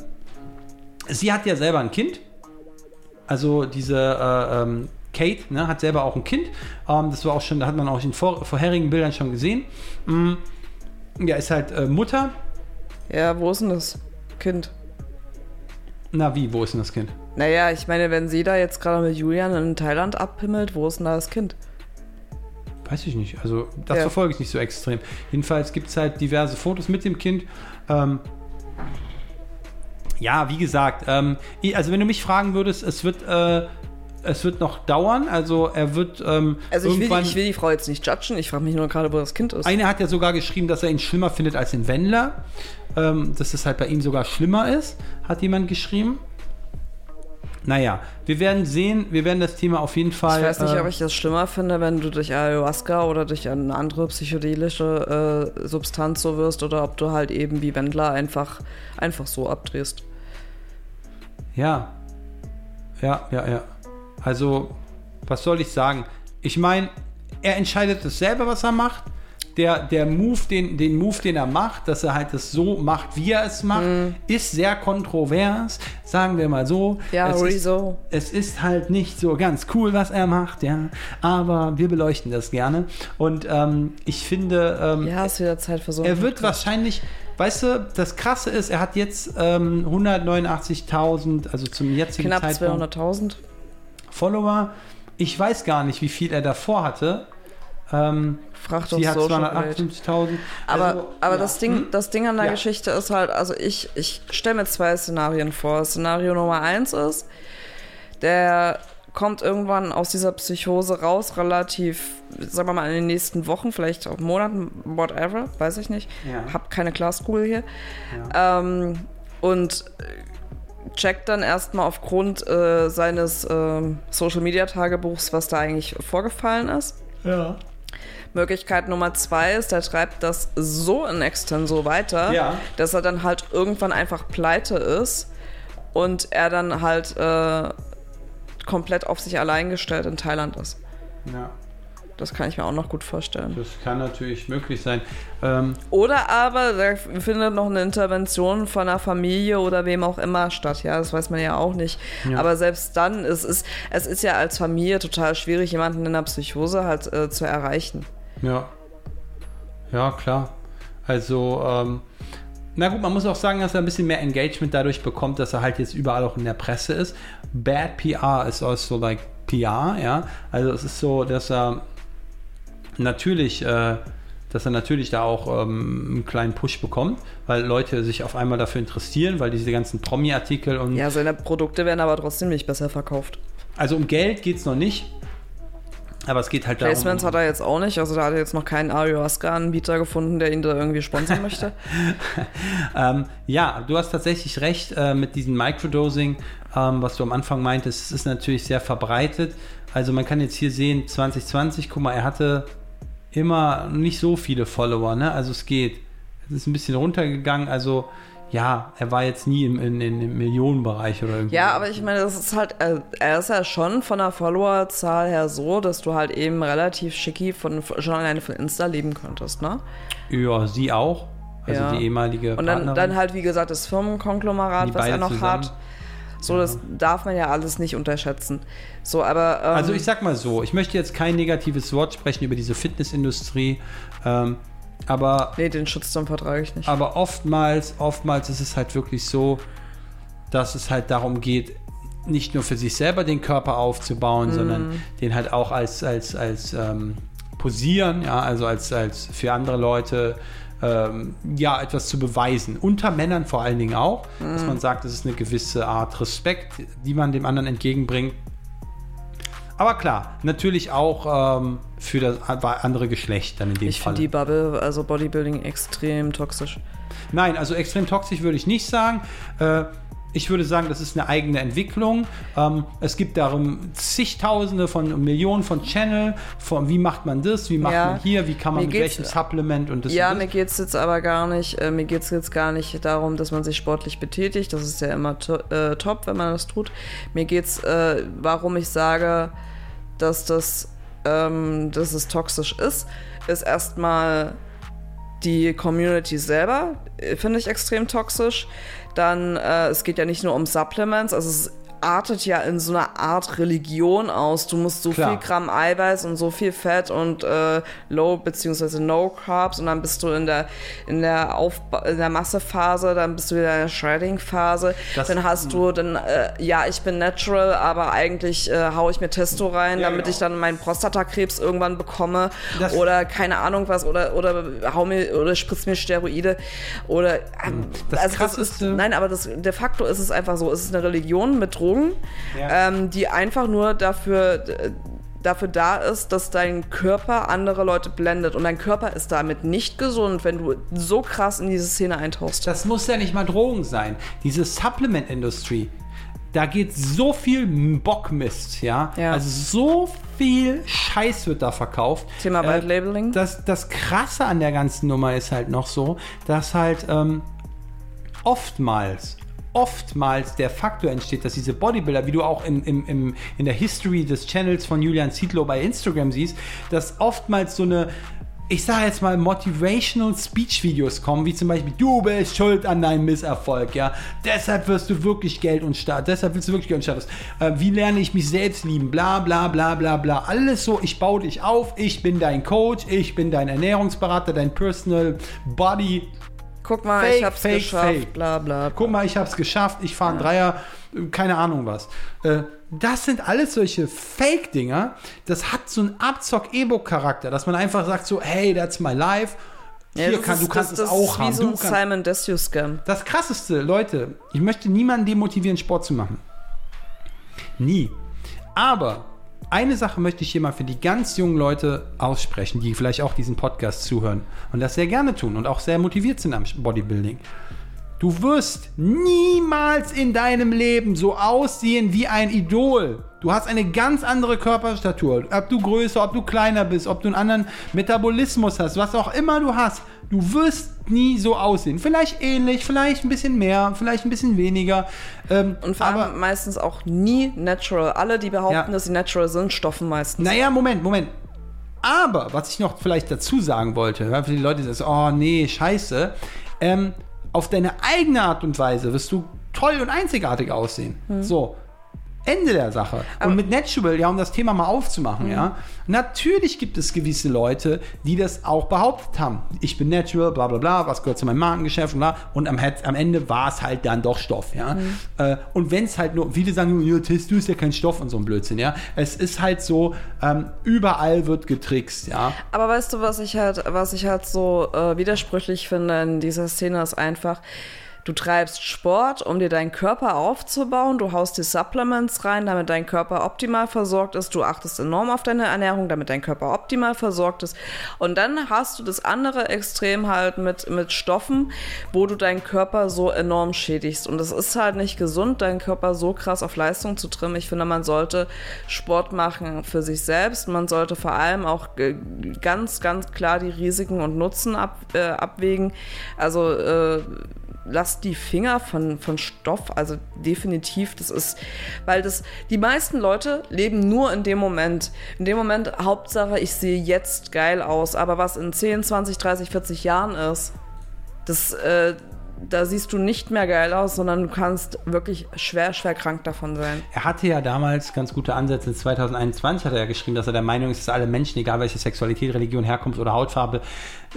sie hat ja selber ein Kind. Also diese äh, ähm, Kate ne, hat selber auch ein Kind. Ähm, das war auch schon, da hat man auch in vor, vorherigen Bildern schon gesehen. Mm, ja, ist halt äh, Mutter. Ja, wo ist denn das Kind? Na wie, wo ist denn das Kind? Naja, ich meine, wenn sie da jetzt gerade mit Julian in Thailand abhimmelt, wo ist denn da das Kind? Weiß ich nicht. Also, das Ja. verfolge ich nicht so extrem. Jedenfalls gibt es halt diverse Fotos mit dem Kind. Ähm, ja, wie gesagt, ähm, also wenn du mich fragen würdest, es wird, äh, es wird noch dauern. Also er wird ähm, Also ich will, irgendwann. ich will die Frau jetzt nicht judgen, ich frage mich nur gerade, wo das Kind ist. Einer hat ja sogar geschrieben, dass er ihn schlimmer findet als den Wendler. Ähm, dass es halt bei ihm sogar schlimmer ist, hat jemand geschrieben. Naja, wir werden sehen, wir werden das Thema auf jeden Fall. Ich weiß nicht, äh, ob ich das schlimmer finde, wenn du durch Ayahuasca oder durch eine andere psychedelische äh, Substanz so wirst oder ob du halt eben wie Wendler einfach, einfach so abdrehst. Ja. Ja, ja, ja. Also, was soll ich sagen? Ich meine, er entscheidet es selber, was er macht. Der, der Move, den, den Move, den er macht, dass er halt es so macht, wie er es macht, ist sehr kontrovers, sagen wir mal so. Ja, es ist, Rezo. es ist halt nicht so ganz cool, was er macht, ja. Aber wir beleuchten das gerne. Und ähm, ich finde, ähm, Ja, ist wieder Zeit für so. er wird wahrscheinlich, weißt du, das Krasse ist, er hat jetzt ähm, 189.000, also zum jetzigen knapp Zeitpunkt 200.000. Follower. Ich weiß gar nicht, wie viel er davor hatte. Ähm, Frag doch sie hat Social Blade. 258.000. Aber, Also, aber ja. das, Ding, Hm? das Ding an der Ja. Geschichte ist halt, also ich, ich stelle mir zwei Szenarien vor. Szenario Nummer eins ist, der kommt irgendwann aus dieser Psychose raus, relativ, sagen wir mal, in den nächsten Wochen, vielleicht auch Monaten, whatever, weiß ich nicht. Ja. Hab keine Glaskugel hier. Ähm, und checkt dann erstmal aufgrund äh, seines ähm, Social Media Tagebuchs, was da eigentlich vorgefallen ist. Ja. Möglichkeit Nummer zwei ist, der treibt das so in extenso weiter, Ja. dass er dann halt irgendwann einfach pleite ist und er dann halt äh, komplett auf sich allein gestellt in Thailand ist. ja, Das kann ich mir auch noch gut vorstellen. das kann natürlich möglich sein. Ähm, Oder aber da findet noch eine Intervention von einer Familie oder wem auch immer statt. Ja, das weiß man ja auch nicht. Ja. Aber selbst dann, es ist, es ist ja als Familie total schwierig, jemanden in einer Psychose halt äh, zu erreichen. Ja. Ja, klar. Also, ähm, na gut, man muss auch sagen, dass er ein bisschen mehr Engagement dadurch bekommt, dass er halt jetzt überall auch in der Presse ist. Bad PR ist also like PR, ja. Also es ist so, dass er natürlich, äh, dass er natürlich da auch ähm, einen kleinen Push bekommt, weil Leute sich auf einmal dafür interessieren, weil diese ganzen Promi-Artikel und Ja, seine Produkte werden aber trotzdem nicht besser verkauft. also um Geld geht es noch nicht. Aber es geht halt darum. Placements hat er jetzt auch nicht. Also da hat er jetzt noch keinen Ayahuasca-Anbieter gefunden, der ihn da irgendwie sponsern möchte. [LAUGHS] Ähm, ja, du hast tatsächlich recht äh, mit diesem Microdosing, ähm, was du am Anfang meintest. Es ist natürlich sehr verbreitet. Also man kann jetzt hier sehen, 2020, guck mal, er hatte immer nicht so viele Follower, ne? Also es geht. Es ist ein bisschen runtergegangen. Also ja, er war jetzt nie im, in, in, im Millionenbereich oder irgendwie. Ja, aber ich meine, das ist halt, äh, er ist ja schon von der Followerzahl her so, dass du halt eben relativ schicki von, schon alleine von Insta leben könntest, ne? Ja, sie auch. Also Ja. die ehemalige Und dann, dann halt, wie gesagt, das Firmenkonglomerat, was er noch zusammen. hat. So, das darf man ja alles nicht unterschätzen. So, aber. Ähm, Also ich sag mal so, ich möchte jetzt kein negatives Wort sprechen über diese Fitnessindustrie, ähm, aber Nee, den Shitstorm vertrage ich nicht. Aber oftmals, oftmals ist es halt wirklich so, dass es halt darum geht, nicht nur für sich selber den Körper aufzubauen, sondern den halt auch als, als, als ähm, Posieren, ja, also als, als für andere Leute ähm, ja, etwas zu beweisen. Unter Männern vor allen Dingen auch, dass man sagt, es ist eine gewisse Art Respekt, die man dem anderen entgegenbringt. Aber klar, natürlich auch ähm, für das andere Geschlecht dann in dem ich Fall. finde die Bubble, also Bodybuilding, extrem toxisch. Nein, also extrem toxisch würde ich nicht sagen. Äh, ich würde sagen, das ist eine eigene Entwicklung. Ähm, es gibt darum zigtausende von Millionen von Channel, von wie macht man das, wie macht Ja, man hier, wie kann man mir mit welchem Supplement und das Ja, und mir das. geht es jetzt aber gar nicht, äh, mir geht es jetzt gar nicht darum, dass man sich sportlich betätigt. Das ist ja immer to äh, top, wenn man das tut. Mir geht es, äh, warum ich sage, dass das, ähm, dass es toxisch ist, ist erstmal die Community selber, äh, finde ich extrem toxisch. Dann, äh, es geht ja nicht nur um Supplements, also es artet ja in so einer Art Religion aus. Du musst so Klar. viel Gramm Eiweiß und so viel Fett und äh, Low beziehungsweise No Carbs und dann bist du in der in der Aufba in der Massephase, dann bist du wieder in der Shredding Phase. Das- dann hast du dann äh, ja ich bin natural, aber eigentlich äh, hau ich mir Testo rein, Ja, damit genau. ich dann meinen Prostatakrebs irgendwann bekomme Das- oder keine Ahnung was oder oder hau mir oder spritz mir Steroide oder ähm, Das also das ist nein, aber das de facto ist es einfach so, es ist eine Religion mit Drogen, Ja. ähm, die einfach nur dafür dafür da ist, dass dein Körper andere Leute blendet und dein Körper ist damit nicht gesund, wenn du so krass in diese Szene eintauchst. Das muss ja nicht mal Drogen sein. Diese Supplement-Industrie, da geht so viel Bockmist, ja? Ja. Also so viel Scheiß wird da verkauft. Thema Äh, White Labeling. Das, das Krasse an der ganzen Nummer ist halt noch so, dass halt ähm, oftmals, oftmals der Faktor entsteht, dass diese Bodybuilder, wie du auch in, im, im, in der History des Channels von Julian Zietlow bei Instagram siehst, dass oftmals so eine ich sage jetzt mal, Motivational Speech Videos kommen, wie zum Beispiel, du bist schuld an deinem Misserfolg, ja. Deshalb wirst du wirklich Geld und Staat, deshalb willst du wirklich Geld und Status. Äh, wie lerne ich mich selbst lieben, bla bla bla bla bla. Alles so, ich baue dich auf, ich bin dein Coach, ich bin dein Ernährungsberater, dein Personal Body. Guck mal, Fake, ich hab's fake, geschafft, fake. bla bla. Guck mal, ich hab's geschafft, ich fahre einen Dreier, keine Ahnung was. Äh, das sind alles solche Fake-Dinger. Das hat so einen Abzock-Ebo-Charakter, dass man einfach sagt so, hey, that's my life. Hier das kann, ist- du kannst das, es das auch ist wie haben. so ein Simon Desue-Scam. das krasseste, Leute, ich möchte niemanden demotivieren, Sport zu machen. Nie. Aber eine Sache möchte ich hier mal für die ganz jungen Leute aussprechen, die vielleicht auch diesen Podcast zuhören und das sehr gerne tun und auch sehr motiviert sind am Bodybuilding. Du wirst niemals in deinem Leben so aussehen wie ein Idol. Du hast eine ganz andere Körperstatur. Ob du größer, ob du kleiner bist, ob du einen anderen Metabolismus hast, was auch immer du hast. Du wirst nie so aussehen. Vielleicht ähnlich, vielleicht ein bisschen mehr, vielleicht ein bisschen weniger. Ähm, Und vor aber, allem meistens auch nie natural. Alle, die behaupten, Ja. dass sie natural sind, stoffen meistens. Naja, Moment, Moment. Aber, was ich noch vielleicht dazu sagen wollte, weil für die Leute, die sagen, oh nee, scheiße, ähm, auf deine eigene Art und Weise wirst du toll und einzigartig aussehen. So. Ende der Sache. und mit Natural, ja, um das Thema mal aufzumachen, ja, natürlich gibt es gewisse Leute, die das auch behauptet haben. Ich bin Natural, bla bla bla, was gehört zu meinem Markengeschäft und bla. Und am, am Ende war es halt dann doch Stoff, ja. Äh, und wenn es halt nur, viele sagen, ja, Testo ist ja kein Stoff und so ein Blödsinn, ja. Es ist halt so, ähm, überall wird getrickst, ja. Aber weißt du, was ich halt, was ich halt so äh, widersprüchlich finde in dieser Szene ist einfach, du treibst Sport, um dir deinen Körper aufzubauen, du haust die Supplements rein, damit dein Körper optimal versorgt ist, du achtest enorm auf deine Ernährung, damit dein Körper optimal versorgt ist. Und dann hast du das andere Extrem halt mit, mit Stoffen, wo du deinen Körper so enorm schädigst. Und es ist halt nicht gesund, deinen Körper so krass auf Leistung zu trimmen. Ich finde, man sollte Sport machen für sich selbst. Man sollte vor allem auch äh, ganz, ganz klar die Risiken und Nutzen ab, äh, abwägen. Also äh, lasst die Finger von, von Stoff, also definitiv, das ist, weil das, die meisten Leute leben nur in dem Moment. In dem Moment, Hauptsache, ich sehe jetzt geil aus, aber was in 10, 20, 30, 40 Jahren ist, das, äh, da siehst du nicht mehr geil aus, sondern du kannst wirklich schwer, schwer krank davon sein. Er hatte ja damals ganz gute Ansätze. 2021 hat er ja geschrieben, dass er der Meinung ist, dass alle Menschen, egal welche Sexualität, Religion, Herkunft oder Hautfarbe,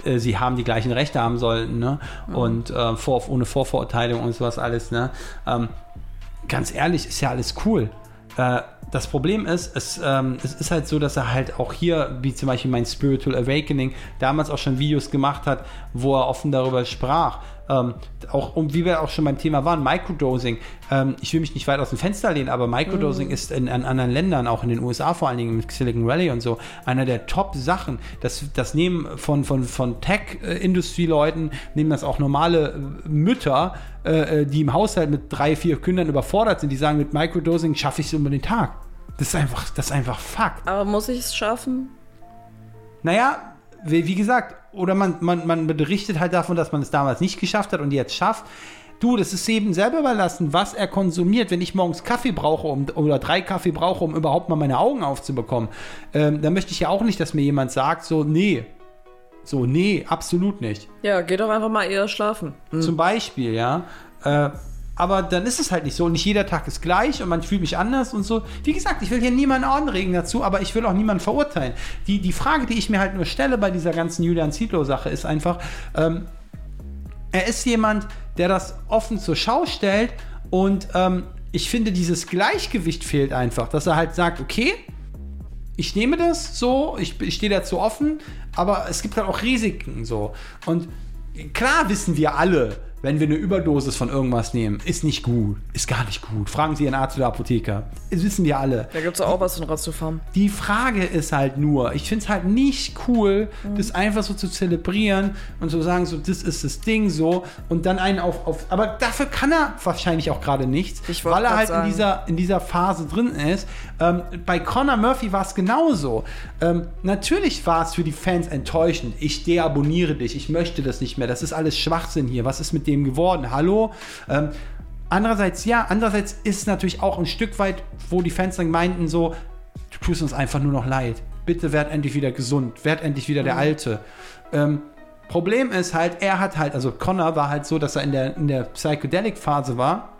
äh, sie haben die gleichen Rechte haben sollten. Ne? Und äh, vor, ohne Vorverurteilung und sowas alles. Ne? Ähm, ganz ehrlich, ist ja alles cool. Äh, das Problem ist, es, ähm, es ist halt so, dass er halt auch hier, wie zum Beispiel mein Spiritual Awakening, damals auch schon Videos gemacht hat, wo er offen darüber sprach. Ähm, auch um, wie wir auch schon beim Thema waren, Microdosing. Ähm, ich will mich nicht weit aus dem Fenster lehnen, aber Microdosing ist in, in anderen Ländern, auch in den USA vor allen Dingen mit Silicon Valley und so, einer der Top-Sachen. Das, das nehmen von, von, von Tech-Industrie-Leuten, nehmen das auch normale äh, Mütter, äh, äh, die im Haushalt mit drei, vier Kindern überfordert sind, die sagen, mit Microdosing schaffe ich es über den Tag. Das ist einfach, das ist einfach Fakt. Aber muss ich es schaffen? Naja, wie, wie gesagt, oder man, man, man berichtet halt davon, dass man es damals nicht geschafft hat und jetzt schafft. Du, das ist jedem selber überlassen, was er konsumiert. Wenn ich morgens Kaffee brauche um, oder drei Kaffee brauche, um überhaupt mal meine Augen aufzubekommen, ähm, dann möchte ich ja auch nicht, dass mir jemand sagt, so, nee. So, nee, absolut nicht. Ja, geh doch einfach mal eher schlafen. Zum Beispiel, ja. Äh, aber dann ist es halt nicht so. Nicht jeder Tag ist gleich und man fühlt mich anders und so. Wie gesagt, ich will hier niemanden anregen dazu, aber ich will auch niemanden verurteilen. Die, die Frage, die ich mir halt nur stelle bei dieser ganzen Julian Zietlow-Sache, ist einfach, ähm, er ist jemand, der das offen zur Schau stellt und ähm, ich finde, dieses Gleichgewicht fehlt einfach, dass er halt sagt, okay, ich nehme das so, ich, ich stehe dazu offen, aber es gibt halt auch Risiken so. Und klar wissen wir alle, wenn wir eine Überdosis von irgendwas nehmen, ist nicht gut, ist gar nicht gut. Fragen Sie Ihren Arzt oder Apotheker. Das wissen wir alle. Da gibt es auch was in Rastopharm. Die Frage ist halt nur, ich finde es halt nicht cool, das einfach so zu zelebrieren und zu sagen, so, das ist das Ding so und dann einen auf, auf aber dafür kann er wahrscheinlich auch gerade nichts, weil er halt in dieser, in dieser Phase drin ist. Ähm, bei Conor Murphy war es genauso. Ähm, natürlich war es für die Fans enttäuschend. Ich deabonniere dich, ich möchte das nicht mehr, das ist alles Schwachsinn hier. Was ist mit dem geworden? Hallo? Ähm, Andererseits, ja, andererseits ist natürlich auch ein Stück weit, wo die Fans dann meinten, so, du tust uns einfach nur noch leid. Bitte werd endlich wieder gesund, werd endlich wieder der Alte. Ähm, Problem ist halt, er hat halt, also Connor war halt so, dass er in der, in der Psychedelic-Phase war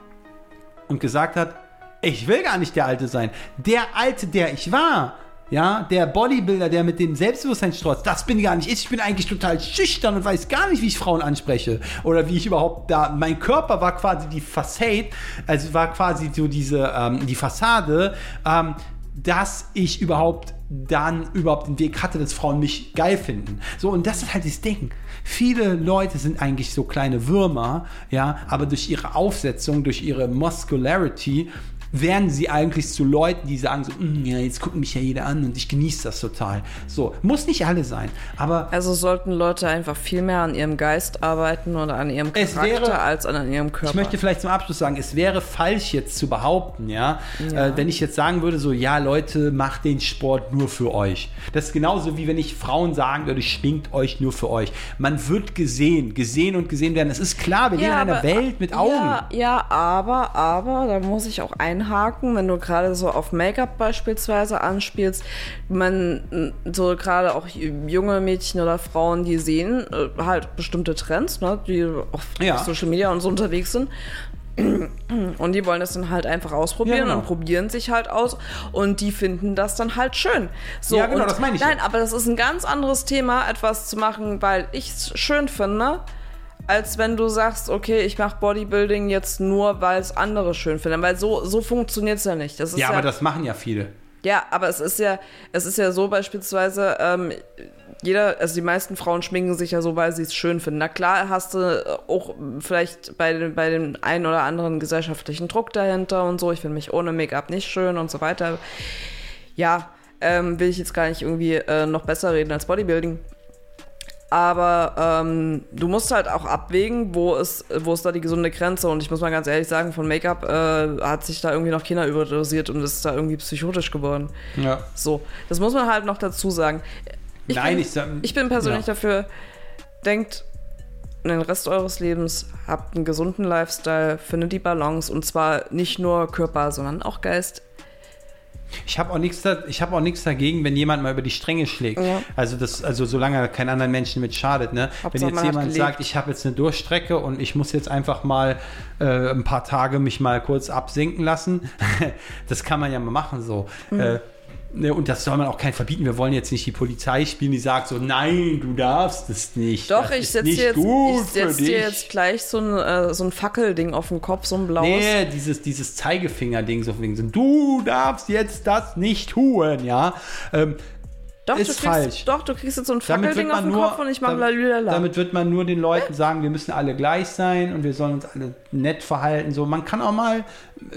und gesagt hat, ich will gar nicht der Alte sein. Der Alte, der ich war, ja, der Bodybuilder, der mit dem Selbstbewusstsein strotzt, das bin gar nicht ich. Ich bin eigentlich total schüchtern und weiß gar nicht, wie ich Frauen anspreche. Oder wie ich überhaupt da, mein Körper war quasi die Facade, also war quasi so diese, ähm, die Fassade, ähm, dass ich überhaupt dann überhaupt den Weg hatte, dass Frauen mich geil finden. So, und das ist halt das Ding. Viele Leute sind eigentlich so kleine Würmer, ja, aber durch ihre Aufsetzung, durch ihre Muscularity werden sie eigentlich zu Leuten, die sagen so, "Mm, ja, jetzt guckt mich ja jeder an und ich genieße das total. So, muss nicht alle sein, aber Also sollten Leute einfach viel mehr an ihrem Geist arbeiten oder an ihrem Es Charakter wäre- als an ihrem Körper. Ich möchte vielleicht zum Abschluss sagen, es wäre falsch jetzt zu behaupten, ja, Äh, wenn ich jetzt sagen würde, so, ja, Leute, macht den Sport nur für euch. Das ist genauso wie wenn ich Frauen sagen würde, schminkt euch nur für euch. Man wird gesehen, gesehen und gesehen werden. Es ist klar, wir leben in einer Welt mit Augen. Ja, ja, aber, aber, da muss ich auch einhaken, wenn du gerade so auf Make-up beispielsweise anspielst, man, so gerade auch junge Mädchen oder Frauen, die sehen äh, halt bestimmte Trends, ne, die auf Ja. Social Media und so unterwegs sind. Und die wollen das dann halt einfach ausprobieren Ja, genau. und probieren sich halt aus und die finden das dann halt schön. So, Ja, genau, das meine ich Nein, ja. aber das ist ein ganz anderes Thema, etwas zu machen, weil ich es schön finde, als wenn du sagst, okay, ich mache Bodybuilding jetzt nur, weil es andere schön finden. Weil so, so funktioniert es ja nicht. Das ist ja, aber das machen ja viele. ja, aber es ist ja, es ist ja so beispielsweise, ähm, jeder, also die meisten Frauen schminken sich ja so, weil sie es schön finden. Na klar hast du auch vielleicht bei, bei dem einen oder anderen gesellschaftlichen Druck dahinter und so. Ich finde mich ohne Make-up nicht schön und so weiter. Ja, ähm, will ich jetzt gar nicht irgendwie äh, noch besser reden als Bodybuilding. Aber ähm, du musst halt auch abwägen, wo ist, wo ist da die gesunde Grenze. Und ich muss mal ganz ehrlich sagen, von Make-up äh, hat sich da irgendwie noch Kinder überdosiert und ist da irgendwie psychotisch geworden. Ja. So, das muss man halt noch dazu sagen. Ich Nein, bin, ich sag- ich bin persönlich ja. dafür, denkt den Rest eures Lebens, habt einen gesunden Lifestyle, findet die Balance und zwar nicht nur Körper, sondern auch Geist. Ich habe auch nichts da, ich habe auch nichts dagegen, wenn jemand mal über die Stränge schlägt. Ja. Also das also solange kein anderen Menschen mit schadet, ne? Hauptsache, wenn jetzt jemand sagt, ich habe jetzt eine Durchstrecke und ich muss jetzt einfach mal äh, ein paar Tage mich mal kurz absinken lassen, [LAUGHS] das kann man ja mal machen so. Mhm. Äh, und das soll man auch kein verbieten. Wir wollen jetzt nicht die Polizei spielen, die sagt so, nein, du darfst es nicht. Doch, das ich setze jetzt, ich setz dir jetzt gleich so ein, äh, so ein Fackelding auf den Kopf, so ein blaues. Nee, dieses, dieses Zeigefinger-Ding, so, du darfst jetzt das nicht tun, ja. Ähm, doch, ist du kriegst, falsch. doch, du kriegst jetzt so ein Fackelding auf man den nur, Kopf und ich mache lalülala. damit wird man nur den Leuten sagen, wir müssen alle gleich sein und wir sollen uns alle nett verhalten. So, man kann auch mal,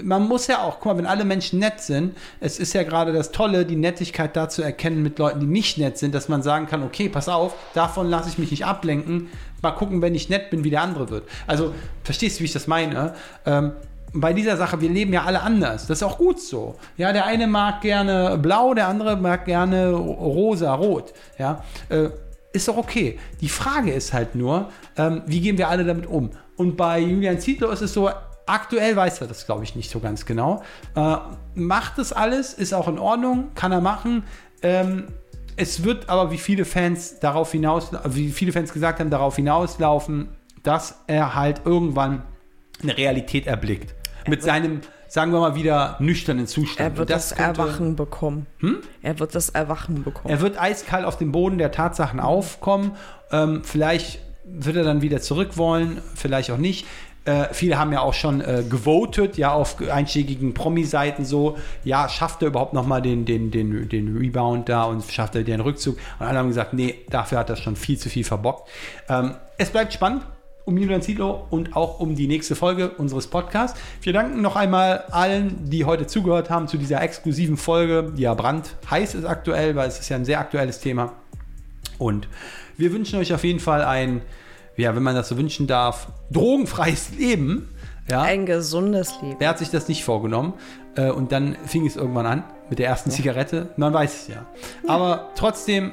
man muss ja auch, guck mal, wenn alle Menschen nett sind, es ist ja gerade das Tolle, die Nettigkeit da zu erkennen mit Leuten, die nicht nett sind, dass man sagen kann, okay, pass auf, davon lasse ich mich nicht ablenken. Mal gucken, wenn ich nett bin, wie der andere wird. Also, verstehst du, wie ich das meine? Ähm, bei dieser Sache, wir leben ja alle anders. Das ist auch gut so. Ja, der eine mag gerne blau, der andere mag gerne rosa, rot. Ja, äh, ist doch okay. Die Frage ist halt nur, ähm, wie gehen wir alle damit um? Und bei Julian Zietlow ist es so, aktuell weiß er das, glaube ich, nicht so ganz genau. Äh, macht das alles, ist auch in Ordnung, kann er machen. Ähm, es wird aber, wie viele Fans darauf hinaus, wie viele Fans gesagt haben, darauf hinauslaufen, dass er halt irgendwann eine Realität erblickt. Mit seinem, sagen wir mal wieder, nüchternen Zustand. er wird Und das, könnte- Erwachen bekommen. Er wird das Erwachen bekommen. er wird eiskalt auf den Boden der Tatsachen aufkommen. Ähm, vielleicht wird er dann wieder zurück wollen, vielleicht auch nicht. Äh, viele haben ja auch schon äh, gewotet, ja, auf einschlägigen Promi-Seiten so, ja, schafft er überhaupt nochmal den, den, den, den Rebound da und schafft er den Rückzug? Und alle haben gesagt, nee, dafür hat er schon viel zu viel verbockt. Ähm, es bleibt spannend um Julian Zietlow und auch um die nächste Folge unseres Podcasts. Wir danken noch einmal allen, die heute zugehört haben zu dieser exklusiven Folge, die ja brandheiß ist aktuell, weil es ist ja ein sehr aktuelles Thema. Und wir wünschen euch auf jeden Fall ein, ja, wenn man das so wünschen darf, drogenfreies Leben. Ja, Ein gesundes Leben. Wer hat sich das nicht vorgenommen? Äh, und dann fing es irgendwann an mit der ersten Zigarette. Man weiß es ja. Aber trotzdem,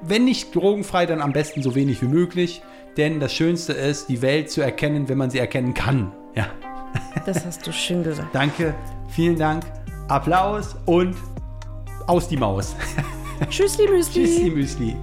wenn nicht drogenfrei, dann am besten so wenig wie möglich. Denn das Schönste ist, die Welt zu erkennen, wenn man sie erkennen kann. Ja. Das hast du schön gesagt. Danke, vielen Dank. Applaus und aus die Maus. Tschüssli, Müsli. Tschüssi, Müsli.